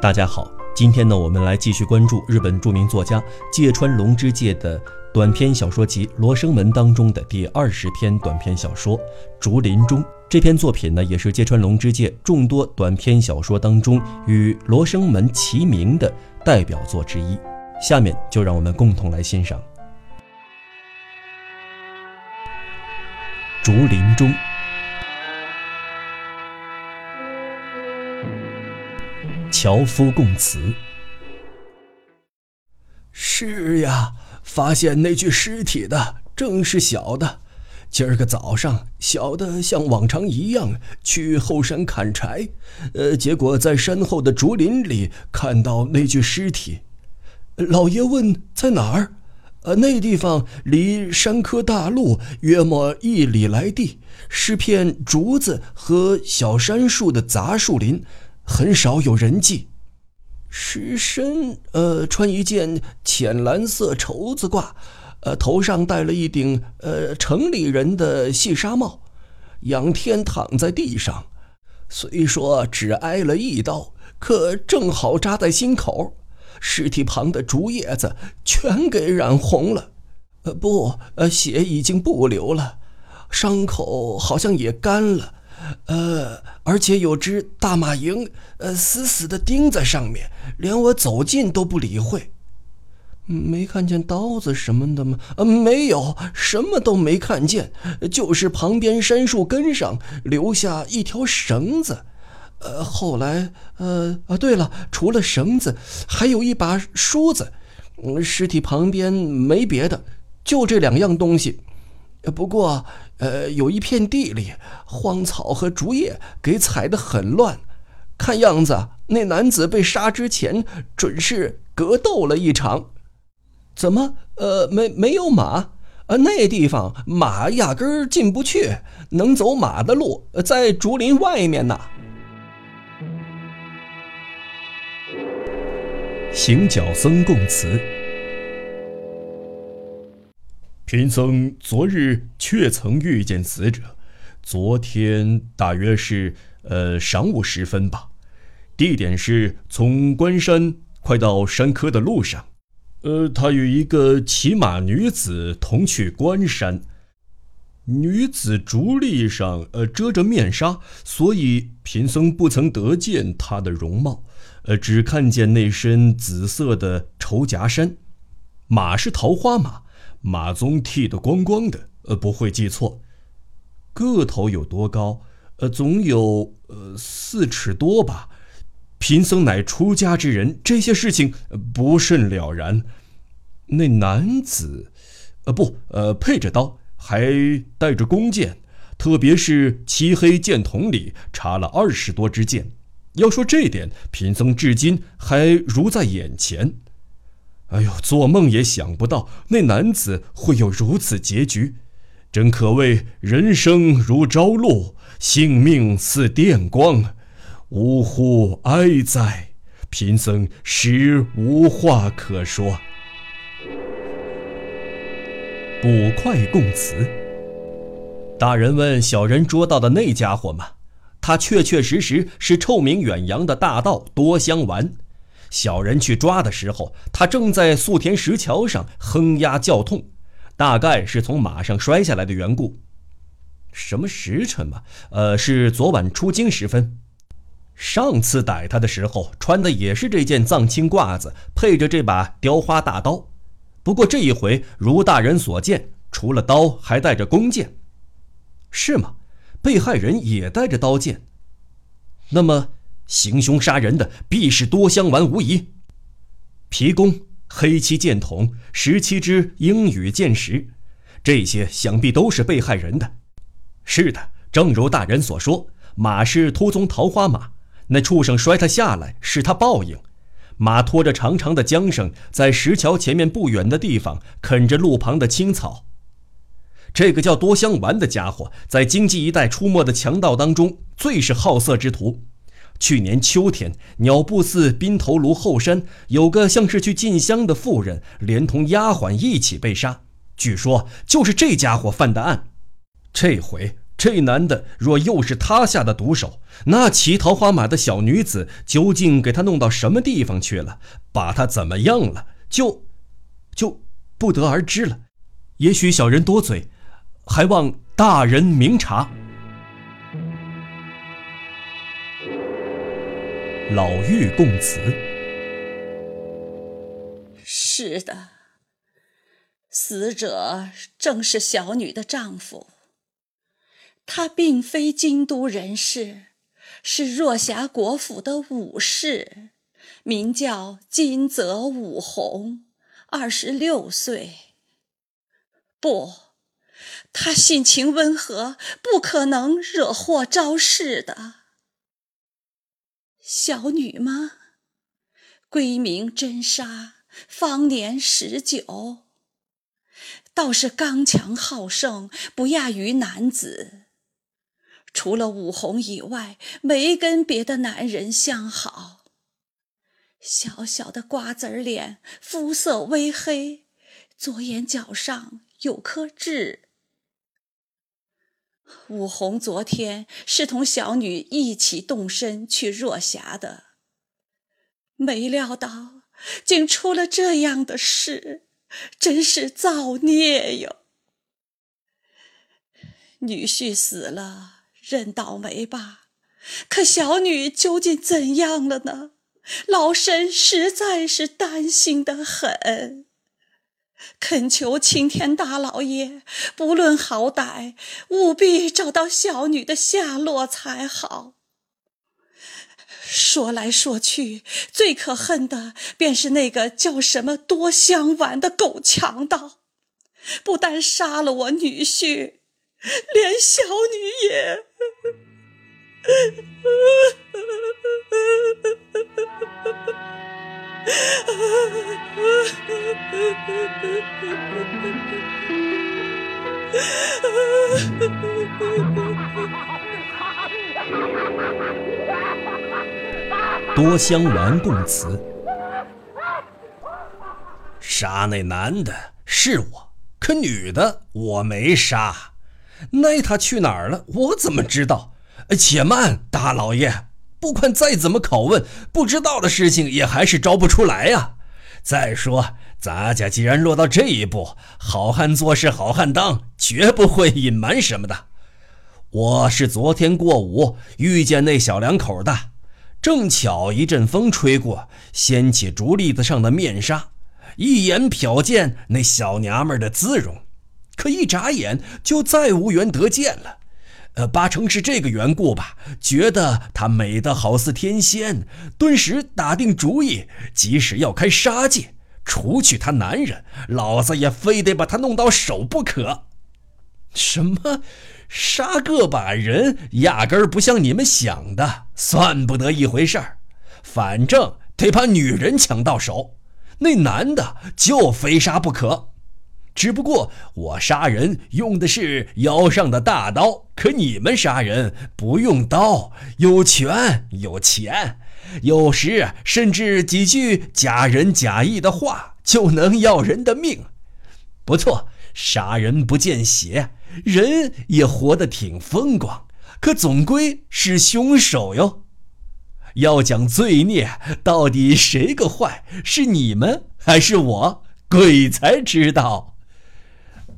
大家好，今天呢，我们来继续关注日本著名作家芥川龙之介的短篇小说集《罗生门》当中的第二十篇短篇小说《竹林中》。这篇作品呢，也是芥川龙之介众多短篇小说当中与《罗生门》齐名的代表作之一。下面就让我们共同来欣赏《竹林中》。樵夫供词。是呀，发现那具尸体的正是小的。今儿个早上，小的像往常一样去后山砍柴，呃，结果在山后的竹林里看到那具尸体。老爷问在哪儿？呃，那地方离山科大路约莫一里来地，是片竹子和小杉树的杂树林。很少有人迹，尸身呃穿一件浅蓝色绸子褂，呃头上戴了一顶呃城里人的细纱帽，仰天躺在地上，虽说只挨了一刀，可正好扎在心口，尸体旁的竹叶子全给染红了，呃不呃血已经不流了，伤口好像也干了。呃，而且有只大马蝇，呃，死死的钉在上面，连我走近都不理会。没看见刀子什么的吗？呃，没有，什么都没看见，就是旁边杉树根上留下一条绳子。呃，后来，呃，啊，对了，除了绳子，还有一把梳子。尸体旁边没别的，就这两样东西。不过。呃，有一片地里，荒草和竹叶给踩得很乱，看样子那男子被杀之前准是格斗了一场。怎么？呃，没没有马？呃，那地方马压根儿进不去，能走马的路在竹林外面呢。行脚僧供词。贫僧昨日确曾遇见死者，昨天大约是呃晌午时分吧，地点是从关山快到山科的路上，呃，他与一个骑马女子同去关山，女子竹笠上呃遮着面纱，所以贫僧不曾得见她的容貌，呃，只看见那身紫色的绸夹衫，马是桃花马。马鬃剃得光光的，呃，不会记错。个头有多高？呃，总有呃四尺多吧。贫僧乃出家之人，这些事情不甚了然。那男子，呃，不，呃，配着刀，还带着弓箭，特别是漆黑箭筒里插了二十多支箭。要说这点，贫僧至今还如在眼前。哎呦，做梦也想不到那男子会有如此结局，真可谓人生如朝露，性命似电光，呜呼哀哉！贫僧实无话可说。捕快供词。大人问小人捉到的那家伙吗？他确确实实是臭名远扬的大盗多香丸。小人去抓的时候，他正在素田石桥上哼呀叫痛，大概是从马上摔下来的缘故。什么时辰嘛？呃，是昨晚出京时分。上次逮他的时候，穿的也是这件藏青褂子，配着这把雕花大刀。不过这一回，如大人所见，除了刀，还带着弓箭。是吗？被害人也带着刀剑。那么？行凶杀人的必是多香丸无疑。皮弓、黑漆箭筒、十七支鹰羽箭石，这些想必都是被害人的。是的，正如大人所说，马是秃鬃桃花马，那畜生摔他下来是他报应。马拖着长长的缰绳，在石桥前面不远的地方啃着路旁的青草。这个叫多香丸的家伙，在京畿一带出没的强盗当中，最是好色之徒。去年秋天，鸟布寺滨头炉后山有个像是去进香的妇人，连同丫鬟一起被杀。据说就是这家伙犯的案。这回这男的若又是他下的毒手，那骑桃花马的小女子究竟给他弄到什么地方去了？把他怎么样了？就，就不得而知了。也许小人多嘴，还望大人明察。老妪供词。是的，死者正是小女的丈夫。他并非京都人士，是若霞国府的武士，名叫金泽武弘，二十六岁。不，他性情温和，不可能惹祸招事的。小女吗？闺名真莎，方年十九，倒是刚强好胜，不亚于男子。除了武红以外，没跟别的男人相好。小小的瓜子脸，肤色微黑，左眼角上有颗痣。武红昨天是同小女一起动身去若霞的，没料到竟出了这样的事，真是造孽哟！女婿死了，认倒霉吧。可小女究竟怎样了呢？老身实在是担心的很。恳求青天大老爷，不论好歹，务必找到小女的下落才好。说来说去，最可恨的便是那个叫什么多香丸的狗强盗，不但杀了我女婿，连小女也。多香丸供词：杀那男的是我，可女的我没杀。那他去哪儿了？我怎么知道？且慢，大老爷，不管再怎么拷问，不知道的事情也还是招不出来呀。再说，咱家既然落到这一步，好汉做事好汉当，绝不会隐瞒什么的。我是昨天过午遇见那小两口的，正巧一阵风吹过，掀起竹笠子上的面纱，一眼瞟见那小娘们的姿容，可一眨眼就再无缘得见了。呃，八成是这个缘故吧？觉得她美得好似天仙，顿时打定主意，即使要开杀戒，除去她男人，老子也非得把她弄到手不可。什么杀个把人，压根儿不像你们想的，算不得一回事儿。反正得把女人抢到手，那男的就非杀不可。只不过我杀人用的是腰上的大刀，可你们杀人不用刀，有权有钱，有时甚至几句假仁假义的话就能要人的命。不错，杀人不见血，人也活得挺风光，可总归是凶手哟。要讲罪孽，到底谁个坏？是你们还是我？鬼才知道。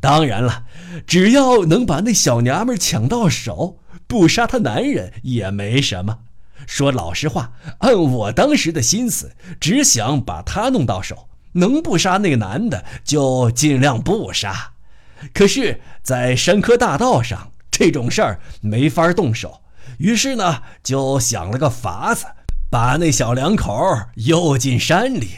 当然了，只要能把那小娘们抢到手，不杀她男人也没什么。说老实话，按我当时的心思，只想把她弄到手，能不杀那个男的就尽量不杀。可是，在山科大道上这种事儿没法动手，于是呢，就想了个法子，把那小两口诱进山里。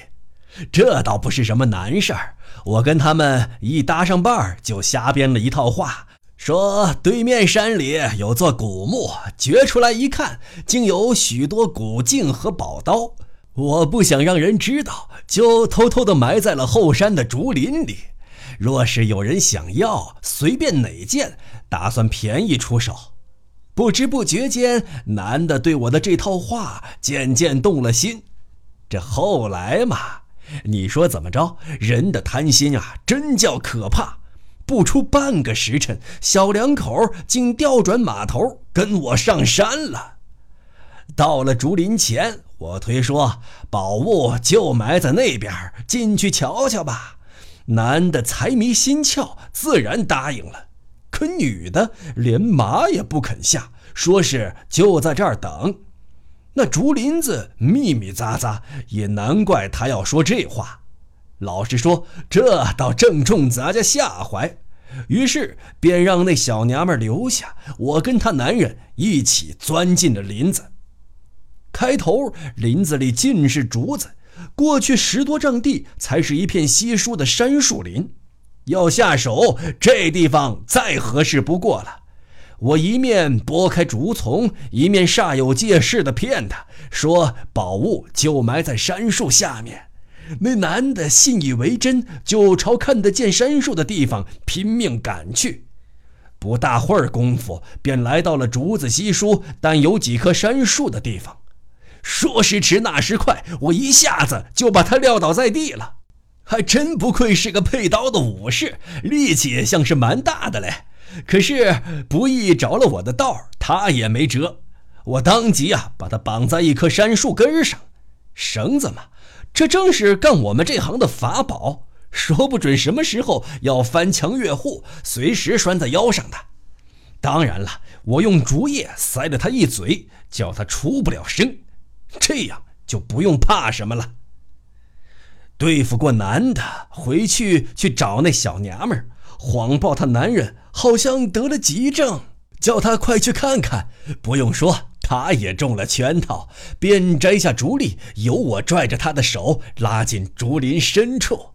这倒不是什么难事儿。我跟他们一搭上伴儿，就瞎编了一套话，说对面山里有座古墓，掘出来一看，竟有许多古镜和宝刀。我不想让人知道，就偷偷地埋在了后山的竹林里。若是有人想要，随便哪件，打算便宜出手。不知不觉间，男的对我的这套话渐渐动了心。这后来嘛。你说怎么着？人的贪心啊，真叫可怕！不出半个时辰，小两口竟调转马头跟我上山了。到了竹林前，我推说宝物就埋在那边，进去瞧瞧吧。男的财迷心窍，自然答应了。可女的连马也不肯下，说是就在这儿等。那竹林子密密匝匝，也难怪他要说这话。老实说，这倒正中咱家下怀。于是便让那小娘们留下，我跟她男人一起钻进了林子。开头林子里尽是竹子，过去十多丈地才是一片稀疏的杉树林。要下手，这地方再合适不过了。我一面拨开竹丛，一面煞有介事地骗他说：“宝物就埋在杉树下面。”那男的信以为真，就朝看得见杉树的地方拼命赶去。不大会儿功夫，便来到了竹子稀疏但有几棵杉树的地方。说时迟，那时快，我一下子就把他撂倒在地了。还真不愧是个配刀的武士，力气也像是蛮大的嘞。可是不易着了我的道，他也没辙。我当即啊，把他绑在一棵杉树根上。绳子嘛，这正是干我们这行的法宝，说不准什么时候要翻墙越户，随时拴在腰上的。当然了，我用竹叶塞了他一嘴，叫他出不了声。这样就不用怕什么了。对付过男的，回去去找那小娘们儿，谎报她男人好像得了急症，叫他快去看看。不用说，他也中了圈套，便摘下竹笠，由我拽着他的手拉进竹林深处。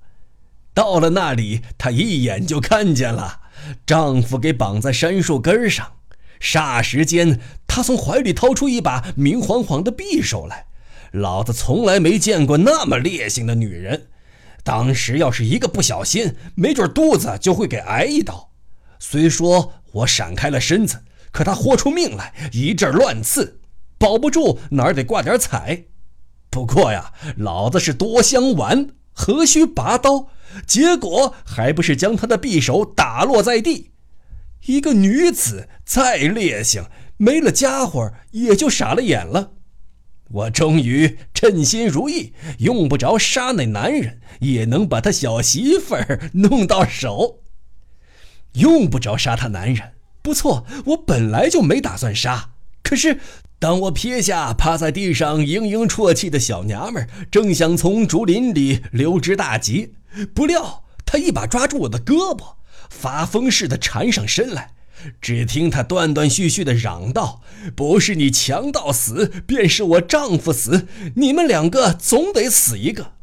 到了那里，她一眼就看见了丈夫给绑在杉树根上。霎时间，她从怀里掏出一把明晃晃的匕首来。老子从来没见过那么烈性的女人。当时要是一个不小心，没准肚子就会给挨一刀。虽说我闪开了身子，可他豁出命来，一阵乱刺，保不住哪儿得挂点彩。不过呀，老子是多香丸，何须拔刀？结果还不是将他的匕首打落在地。一个女子再烈性，没了家伙也就傻了眼了。我终于称心如意，用不着杀那男人，也能把他小媳妇儿弄到手。用不着杀他男人，不错，我本来就没打算杀。可是，当我撇下趴在地上嘤嘤啜泣的小娘们，正想从竹林里溜之大吉，不料她一把抓住我的胳膊。发疯似的缠上身来，只听他断断续续的嚷道：“不是你强盗死，便是我丈夫死，你们两个总得死一个，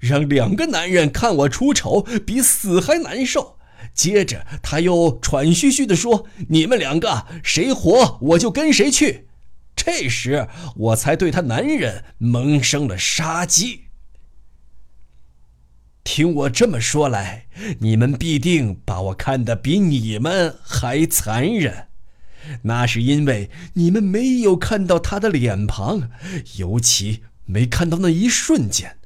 让两个男人看我出丑，比死还难受。”接着他又喘吁吁地说：“你们两个谁活，我就跟谁去。”这时我才对他男人萌生了杀机。听我这么说来，你们必定把我看得比你们还残忍。那是因为你们没有看到他的脸庞，尤其没看到那一瞬间，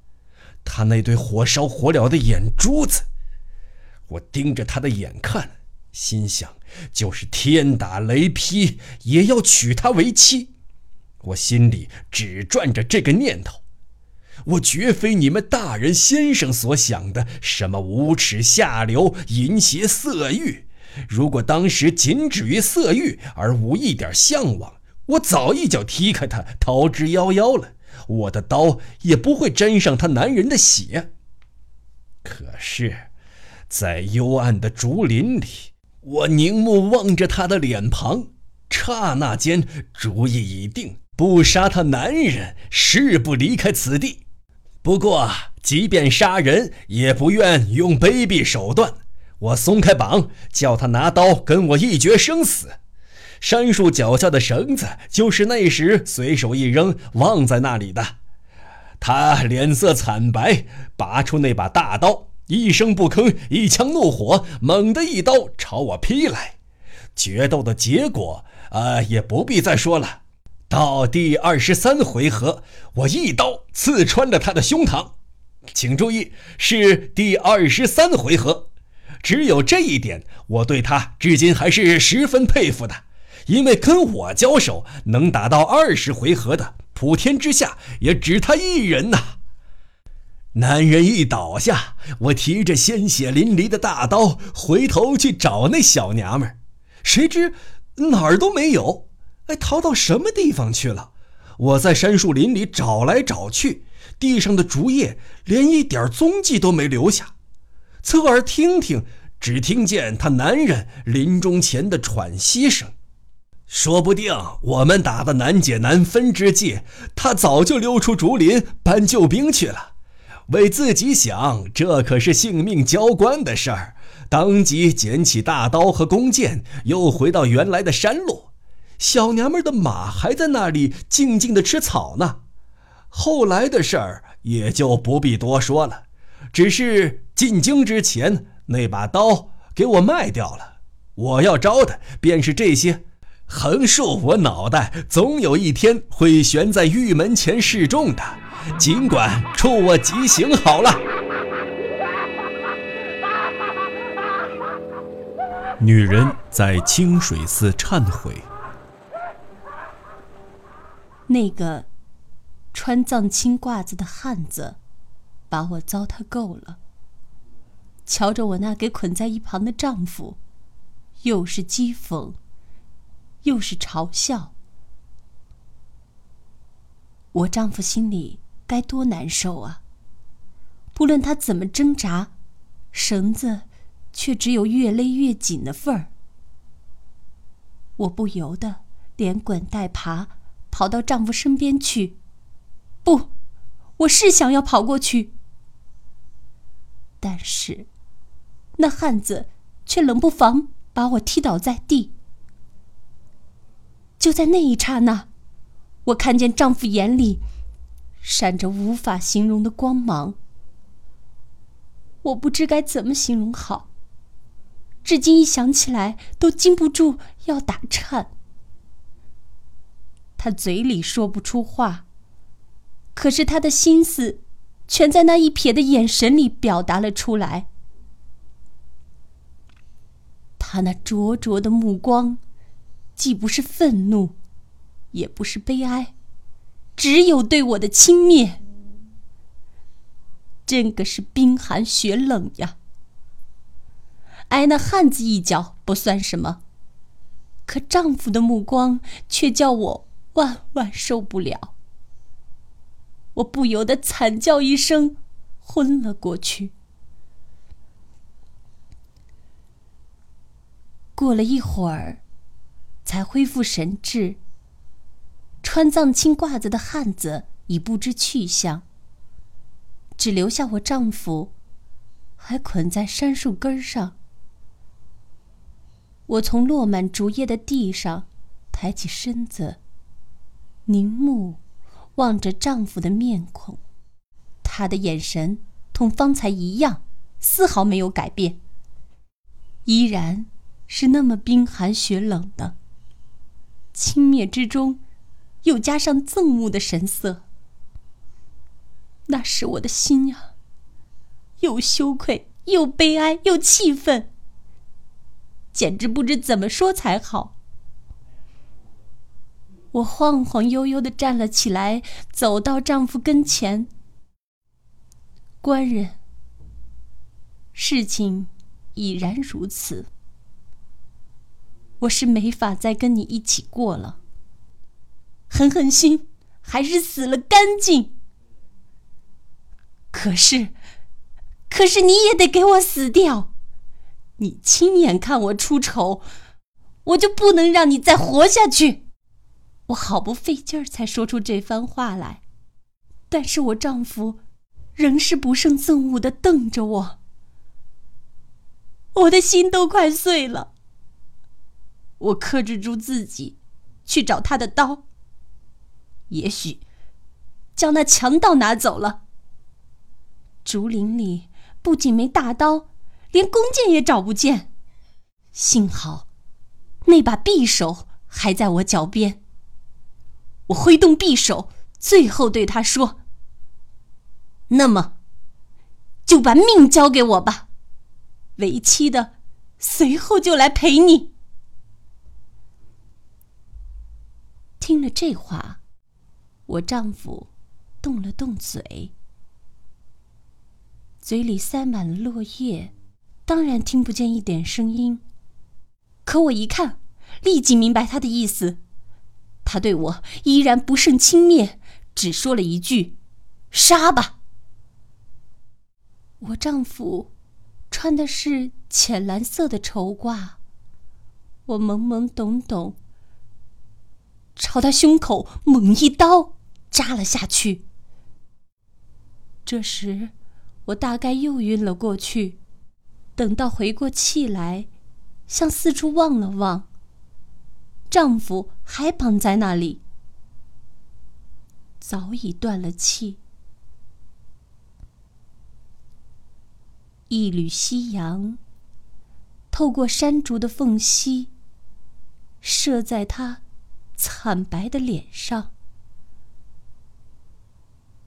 他那对火烧火燎的眼珠子。我盯着他的眼看，心想，就是天打雷劈，也要娶她为妻。我心里只转着这个念头。我绝非你们大人先生所想的什么无耻下流、淫邪色欲。如果当时仅止于色欲而无一点向往，我早一脚踢开他，逃之夭夭了。我的刀也不会沾上他男人的血。可是，在幽暗的竹林里，我凝目望着他的脸庞，刹那间主意已定：不杀他男人，誓不离开此地。不过，即便杀人，也不愿用卑鄙手段。我松开绑，叫他拿刀跟我一决生死。杉树脚下的绳子，就是那时随手一扔，忘在那里的。他脸色惨白，拔出那把大刀，一声不吭，一腔怒火，猛地一刀朝我劈来。决斗的结果，啊，也不必再说了。到第二十三回合，我一刀刺穿了他的胸膛。请注意，是第二十三回合。只有这一点，我对他至今还是十分佩服的。因为跟我交手能打到二十回合的，普天之下也只他一人呐。男人一倒下，我提着鲜血淋漓的大刀，回头去找那小娘们儿，谁知哪儿都没有，哎，逃到什么地方去了？我在山树林里找来找去，地上的竹叶连一点踪迹都没留下。侧耳听听，只听见他男人临终前的喘息声。说不定我们打的难解难分之际，他早就溜出竹林搬救兵去了。为自己想，这可是性命交关的事儿。当即捡起大刀和弓箭，又回到原来的山路。小娘们的马还在那里静静的吃草呢。后来的事儿也就不必多说了。只是进京之前，那把刀给我卖掉了。我要招的便是这些，横竖我脑袋总有一天会悬在玉门前示众的。尽管处我极刑好了。女人在清水寺忏悔。那个穿藏青褂子的汉子。把我糟蹋够了。瞧着我那给捆在一旁的丈夫，又是讥讽，又是嘲笑。我丈夫心里该多难受啊！不论他怎么挣扎，绳子却只有越勒越紧的份儿。我不由得连滚带爬跑到丈夫身边去。不，我是想要跑过去。但是，那汉子却冷不防把我踢倒在地。就在那一刹那，我看见丈夫眼里闪着无法形容的光芒。我不知该怎么形容好，至今一想起来都禁不住要打颤。他嘴里说不出话，可是他的心思。全在那一瞥的眼神里表达了出来。他那灼灼的目光，既不是愤怒，也不是悲哀，只有对我的轻蔑。真个是冰寒雪冷呀！挨那汉子一脚不算什么，可丈夫的目光却叫我万万受不了。我不由得惨叫一声，昏了过去。过了一会儿，才恢复神智。穿藏青褂子的汉子已不知去向，只留下我丈夫，还捆在杉树根上。我从落满竹叶的地上抬起身子，凝目。望着丈夫的面孔，他的眼神同方才一样，丝毫没有改变，依然是那么冰寒雪冷的，轻蔑之中，又加上憎恶的神色。那是我的心呀，又羞愧，又悲哀，又气愤，简直不知怎么说才好。我晃晃悠悠的站了起来，走到丈夫跟前。官人，事情已然如此，我是没法再跟你一起过了。狠狠心，还是死了干净。可是，可是你也得给我死掉。你亲眼看我出丑，我就不能让你再活下去。我好不费劲儿才说出这番话来，但是我丈夫仍是不胜憎恶的瞪着我，我的心都快碎了。我克制住自己，去找他的刀，也许将那强盗拿走了。竹林里不仅没大刀，连弓箭也找不见，幸好那把匕首还在我脚边。我挥动匕首，最后对他说：“那么，就把命交给我吧。”为妻的随后就来陪你。听了这话，我丈夫动了动嘴，嘴里塞满了落叶，当然听不见一点声音。可我一看，立即明白他的意思。他对我依然不胜轻蔑，只说了一句：“杀吧。”我丈夫穿的是浅蓝色的绸褂，我懵懵懂懂，朝他胸口猛一刀扎了下去。这时，我大概又晕了过去。等到回过气来，向四处望了望。丈夫还绑在那里，早已断了气。一缕夕阳透过山竹的缝隙，射在他惨白的脸上。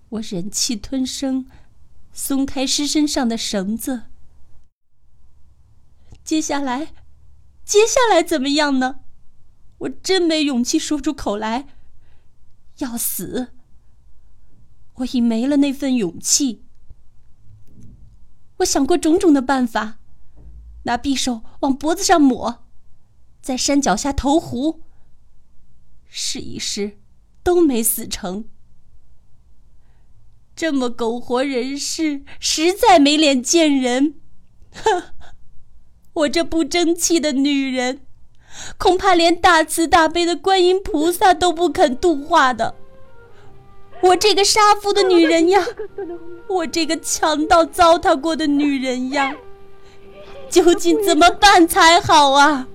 我忍气吞声，松开尸身上的绳子。接下来，接下来怎么样呢？我真没勇气说出口来。要死！我已没了那份勇气。我想过种种的办法，拿匕首往脖子上抹，在山脚下投湖。试一试，都没死成。这么苟活人世，实在没脸见人。哼！我这不争气的女人！恐怕连大慈大悲的观音菩萨都不肯度化的。我这个杀夫的女人呀，我这个强盗糟蹋过的女人呀，究竟怎么办才好啊？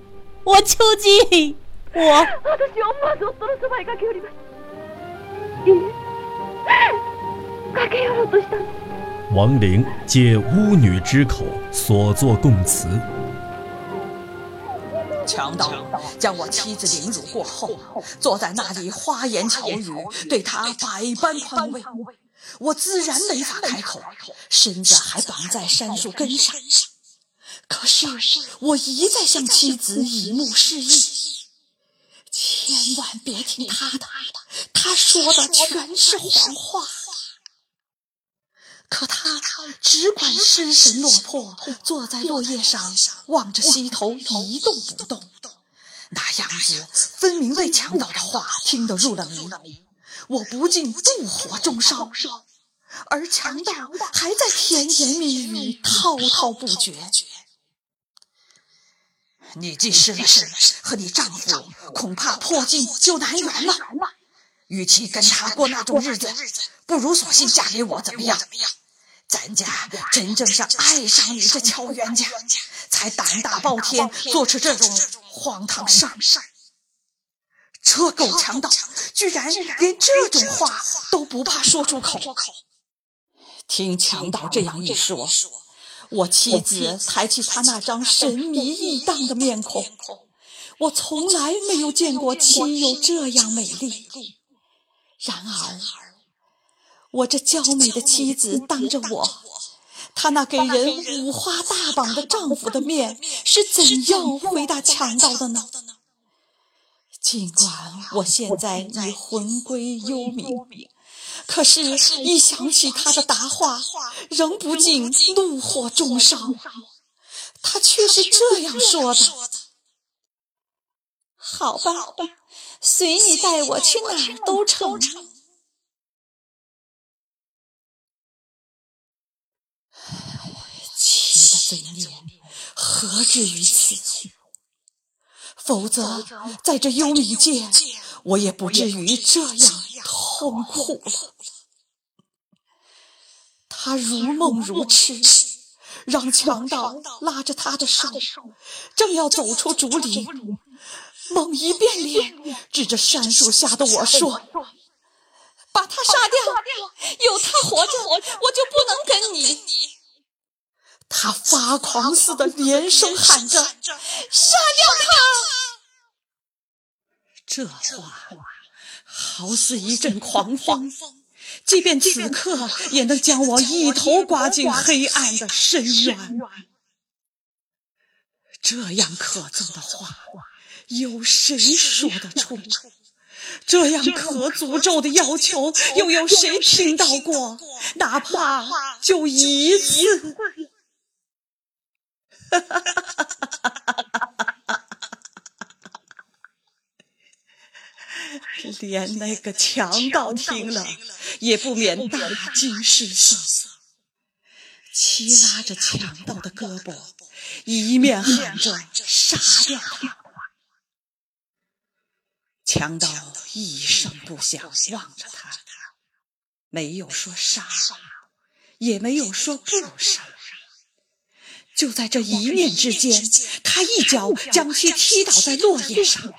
我究竟我。王玲借巫女之口所作供词。强盗将我妻子凌辱过后，坐在那里花言巧语，对她百般宽慰。我自然没法开口，身子还绑在杉树根上。可是我一再向妻子以目示意，千万别听他的，他说的全是谎话。可他只管失神落魄，坐在落叶上，望着溪头一动不动，那样子分明被强盗的话听得入了迷。我不禁妒火中烧，而强盗还在甜言蜜语，滔滔不绝。你既失了身，和你丈夫恐怕破镜就难圆了。与其跟他过那种日子，不如索性嫁给我，怎么样？咱家真正是爱上你这乔冤家，才胆大包天，做出这种荒唐事儿。这狗强盗居然连这种话都不怕说出口。听强盗这样一说，我妻子抬起他那张神秘异荡的面孔，我从来没有见过妻有这样美丽。然而。我这娇美的妻子当着我，她那给人五花大绑的丈夫的面，是怎样回答强盗的呢？尽管我现在已魂归幽冥，可是，一想起他的答话，仍不禁怒火中烧。他却是这样说的：“好吧，随你带我去哪儿都成。”何至于此？否则，在这幽冥界，我也不至于这样痛苦了。他如梦如痴，让强盗拉着他的手，正要走出竹林，猛一变脸，指着杉树下的我说：“把他杀掉！有他活着，我就不能跟你。”他发狂似的连声喊着：“杀掉他！”这话好似一阵狂风，即便此刻也能将我一头刮进黑暗的深渊。这样可憎的话，有谁说得出？这样可诅咒的要求，又有谁听到过？哪怕就一次。连那个强盗听了，也不免大惊失色，齐拉着强盗的胳膊，一面喊着杀掉他。强盗一声不响望着他，没有说杀，也没有说不杀。就在这一念之间，他一脚将其踢倒在落叶上，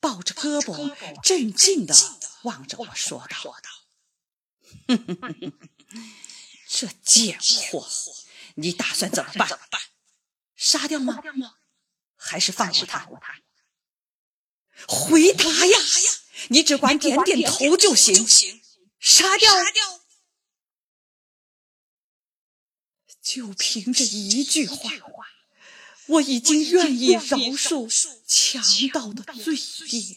抱着胳膊，镇静地望着我说道：“哼哼哼，这贱货，你打算怎么办？杀掉吗？还是放过他？回答呀！你只管点点头就行。杀掉。”就凭这一句话，我已经愿意饶恕强盗的罪孽。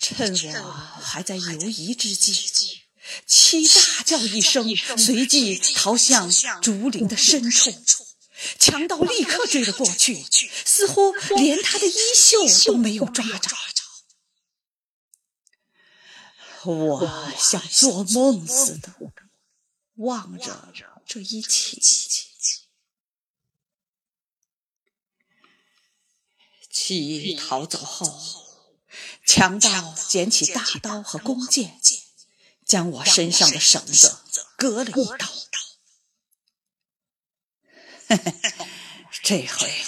趁我还在犹疑之际，七大叫一声，随即逃向竹林的深处。强盗立刻追了过去，似乎连他的衣袖都没有抓着。我像做梦似的望着这一切。七逃走后，强盗捡起大刀和弓箭，将我身上的绳子割了。一刀。这回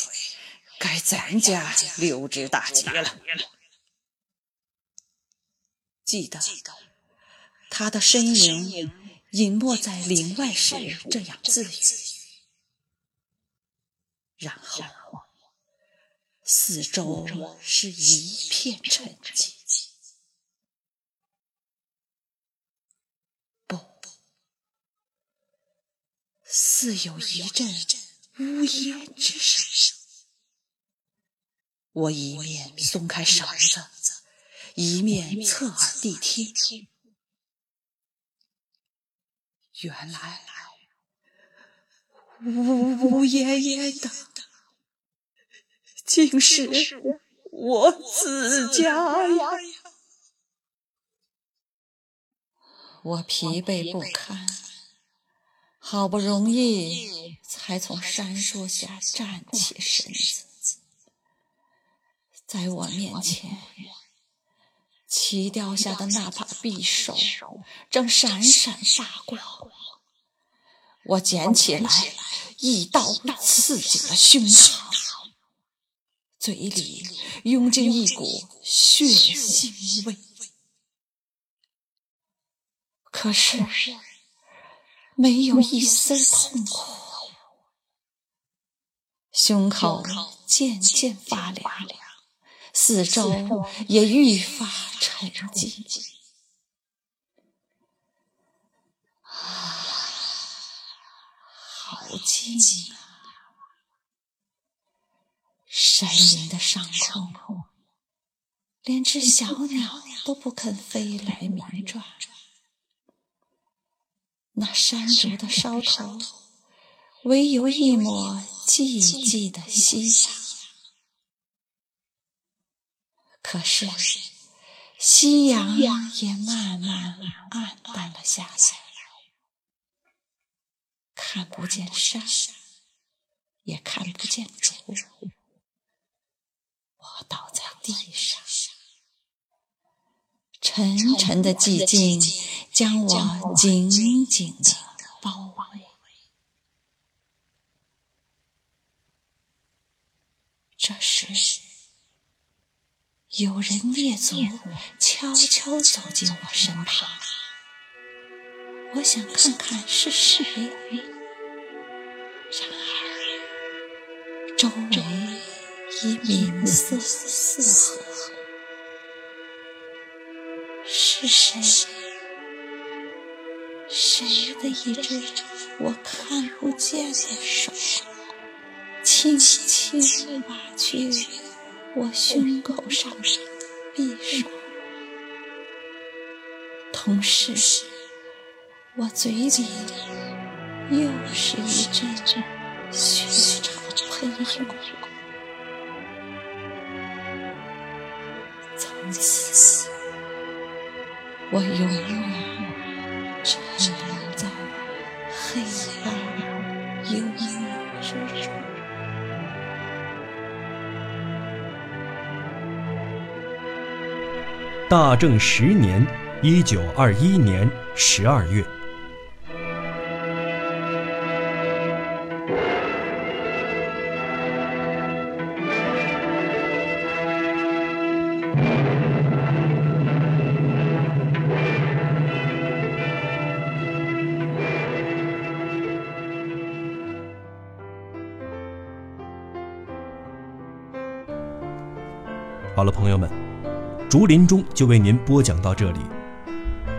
该咱家溜之大吉了。记得，他的身影隐没在林外时这样自语，然后四周是一片沉寂。不，似有一阵呜咽之声。我一面松开绳子。一面侧耳谛听，原来呜呜咽咽的，竟是我自家呀！我疲惫不堪，好不容易才从山树下站起身子，在我面前。齐掉下的那把匕首正闪闪发光，我捡起来，一刀刺进了胸膛，嘴里涌进一股血腥味。可是没有一丝痛苦，胸口渐渐发凉。四周也愈发沉寂。啊，好静啊！山林的上空，连只小鸟都不肯飞来鸣转。那山竹的梢头，唯有一抹寂寂的夕阳。可是，夕阳也慢慢暗淡了下来，看不见山，也看不见竹。我倒在地上，沉沉的寂静将我紧紧的包围。这时。有人蹑足，悄悄走进我身旁。我想看看是谁，然而周围已民色四合。是谁？谁的一只我看不见的手，轻轻挖去我胸口上的匕首，同时，我嘴里又是一阵阵血潮喷涌。从此，我永远。沉大正十年，一九二一年十二月。林中就为您播讲到这里，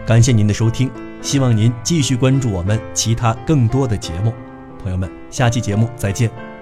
感谢您的收听，希望您继续关注我们其他更多的节目。朋友们，下期节目再见。